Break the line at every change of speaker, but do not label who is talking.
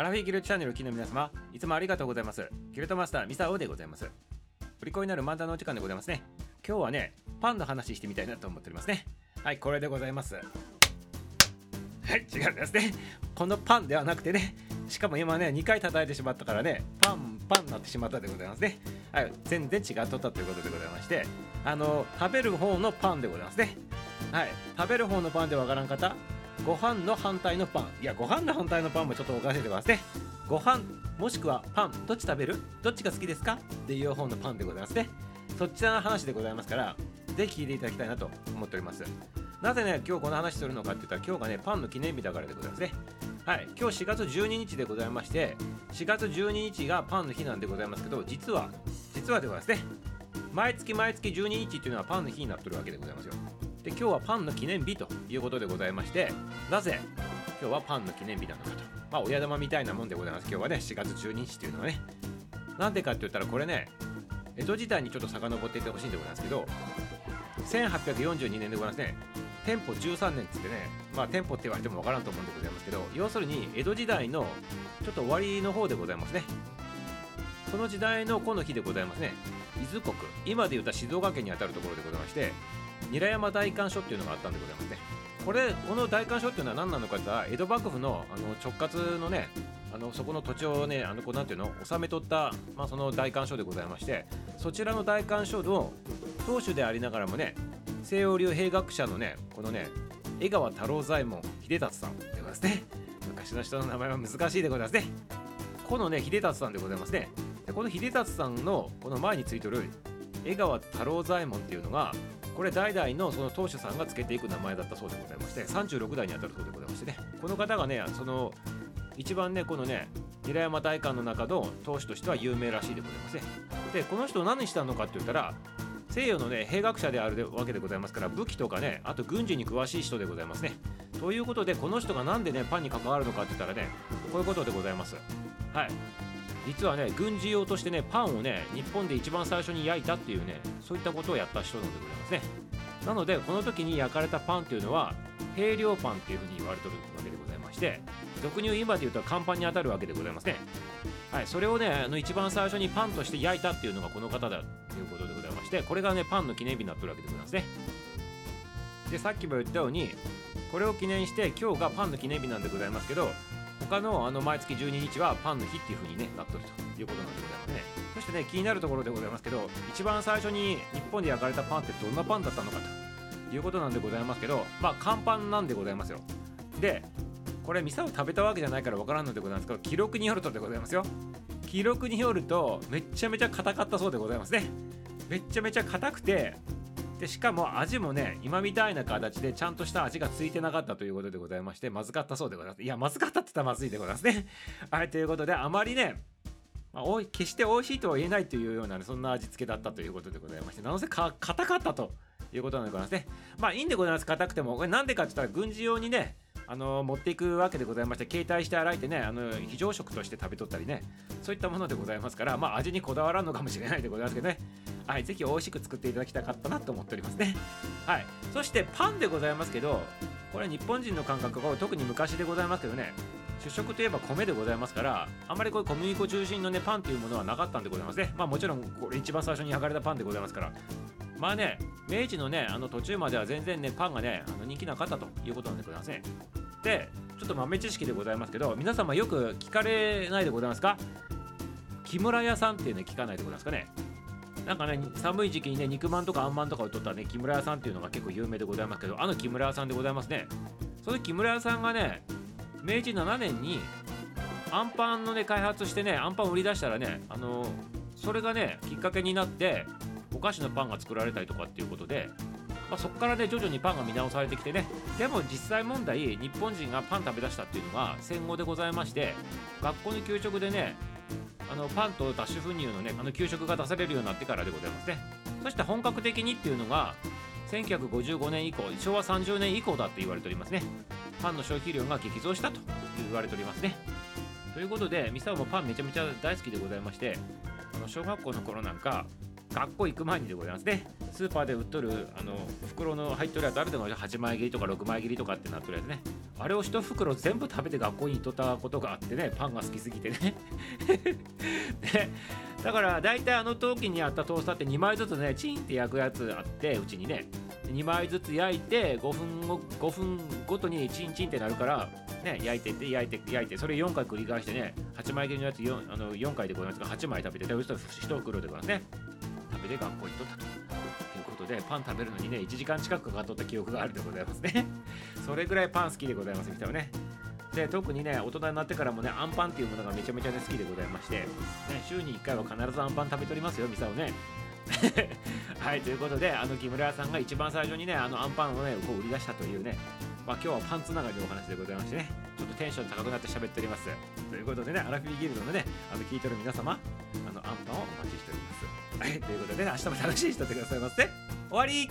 アラフィギルチャンネルを機の皆様、いつもありがとうございます。ギルドマスター、ミサオでございます。振り子になる漫談のお時間でございますね。今日はね、パンの話してみたいなと思っておりますね。はい、これでございます。はい、違うんですね。このパンではなくてね、しかも今ね、2回叩いてしまったからね、パンパンになってしまったでございますね。はい、全然違っとったということでございまして、あの、食べる方のパンでございますね。はい、食べる方のパンでわからん方、ご飯の反対のパン。いや、ご飯の反対のパンもちょっとおかしいでございますね。ご飯、もしくはパン、どっち食べるどっちが好きですか？っていう方のパンでございますね。そちらの話でございますから、ぜひ聞いていただきたいなと思っております。なぜね、今日この話するのかって言ったら、今日がね、パンの記念日だからでございますね。はい、今日4月12日でございまして、4月12日がパンの日なんでございますけど、実は、実はでございますね。毎月毎月12日っていうのはパンの日になってるわけでございますよ。で、今日はパンの記念日ということでございまして、なぜ今日はパンの記念日なのかと。まあ、親玉みたいなもんでございます。今日はね、4月12日っていうのはね。なんでかって言ったら、これね、江戸時代にちょっと遡っていってほしいんでございますけど、1842年でございますね。店舗13年っつってね、まあ店舗って言われてもわからんと思うんでございますけど、要するに江戸時代のちょっと終わりの方でございますね。その時代のこの日でございますね。伊豆国、今で言った静岡県にあたるところでございまして、韮山大官所っていうのがあったんでございますね。これ、この大官所っていうのは何なのかって言ったら、江戸幕府のあの直轄のね、あのそこの土地をね、あのこうなんていうの、治めとった、まあ、その大官所でございまして、そちらの大官所の当主でありながらもね、西洋流兵学者のね、このね、江川太郎左衛門秀達さんでございますね。昔の人の名前は難しいでございますね。このね、秀達さんでございますね。でこの秀達さんのこの前についてる江川太郎左衛門っていうのが、これ代々のその当主さんがつけていく名前だったそうでございまして、36代にあたるそうでございましてね、この方がね、その一番ね、このね、韮山大官の中の当主としては有名らしいでございますね。で、この人何したのかって言ったら、西洋のね、兵学者であるわけでございますから、武器とかね、あと軍事に詳しい人でございますね。ということで、この人がなんでね、パンに関わるのかって言ったらね、こういうことでございます。はい。実はね、軍事用としてね、パンをね、日本で一番最初に焼いたっていうね、そういったことをやった人なんでございますね。なので、この時に焼かれたパンっていうのは、平量パンっていうふうに言われてるわけでございまして、俗に言う今で言うと乾パンに当たるわけでございますね。はい、それをね、あの一番最初にパンとして焼いたっていうのがこの方だということでございまして、これがね、パンの記念日になってるわけでございますね。で、さっきも言ったように、これを記念して、今日がパンの記念日なんでございますけど、他のあの毎月12日はパンの日っていう風に、ね、なっとるということなんでございますね。そしてね、気になるところでございますけど、一番最初に日本で焼かれたパンってどんなパンだったのかということなんでございますけど、まあ、乾パンなんでございますよ。で、これ、ミサを食べたわけじゃないからわからんのでございますけど、記録によるとでございますよ。記録によると、めちゃめちゃ硬かったそうでございますね。めちゃめちゃ硬くて、でしかも味もね今みたいな形でちゃんとした味がついてなかったということでございましてまずかったそうでございます。いやまずかったって言ったらまずいでございますね。はいということであまりねまあ、おい決して美味しいとは言えないというような、ね、そんな味付けだったということでございましてなのでか硬かったということなんでございますね。まあいいんでございます。硬くても。これなんでかって言ったら軍事用にねあの持っていくわけでございまして携帯して洗いてねあの非常食として食べとったりねそういったものでございますからまあ味にこだわらんのかもしれないでございますけどね。はいぜひ美味しく作っていただきたかったなと思っておりますね。はいそしてパンでございますけどこれ日本人の感覚が特に昔でございますけどね。主食といえば米でございますからあまりこういう小麦粉中心のねパンというものはなかったんでございますね。まあもちろんこれ一番最初に焼かれたパンでございますから。まあね明治のねあの途中までは全然ねパンがねあの人気なかったということなんでございますね。でちょっと豆知識でございますけど皆様よく聞かれないでございますか？木村屋さんっていうね聞かないでございますかね？なんかね寒い時期にね肉まんとかあんまんとかを取ったね木村屋さんっていうのが結構有名でございますけどあの木村屋さんでございますね。その木村屋さんがね明治7年にアンパンのね開発してねアンパンを売り出したらねあのそれがねきっかけになってお菓子のパンが作られたりとかっていうことで、まあ、そこからね徐々にパンが見直されてきてね。でも実際問題日本人がパン食べ出したっていうのが戦後でございまして学校の給食でねあのパンと脱脂粉乳のねあの給食が出されるようになってからでございますね。そして本格的にっていうのが1955年以降昭和30年以降だって言われておりますね。パンの消費量が激増したと言われておりますね。ということでミサオもパンめちゃめちゃ大好きでございましてあの小学校の頃なんか学校行く前にでございますね。スーパーで売っとるあの袋の入っとるやつあるでも8枚切りとか6枚切りとかってなっとるやつね。あれを一袋全部食べて学校に行っとったことがあってねパンが好きすぎてね。ね。だから大体あの時にあったトースターって2枚ずつねチンって焼くやつあってうちにね。2枚ずつ焼いて5分ご5分ごとにチンチンってなるからね焼いてって焼いて焼いてそれ4回繰り返してね8枚切りのやつ 4, あの4回でございますが8枚食べてそしたら1袋でございますね。食べて学校行っとったということでパン食べるのにね1時間近くかかっとった記憶があるでございますね。それぐらいパン好きでございますみたいなね。で特にね大人になってからもねアンパンっていうものがめちゃめちゃ、ね、好きでございまして、ね、週に1回は必ずアンパン食べとりますよミサをね。はいということであの木村屋さんが一番最初にねあのアンパンをねこう売り出したというね。まあ、今日はパンつながりのお話でございましてね、ちょっとテンション高くなって喋っております。ということでね、アラフィーギルドのね、あの聞いてる皆様、あのアンパンをお待ちしております。はい、ということでね、明日も楽しい人ってくださいませ。終わり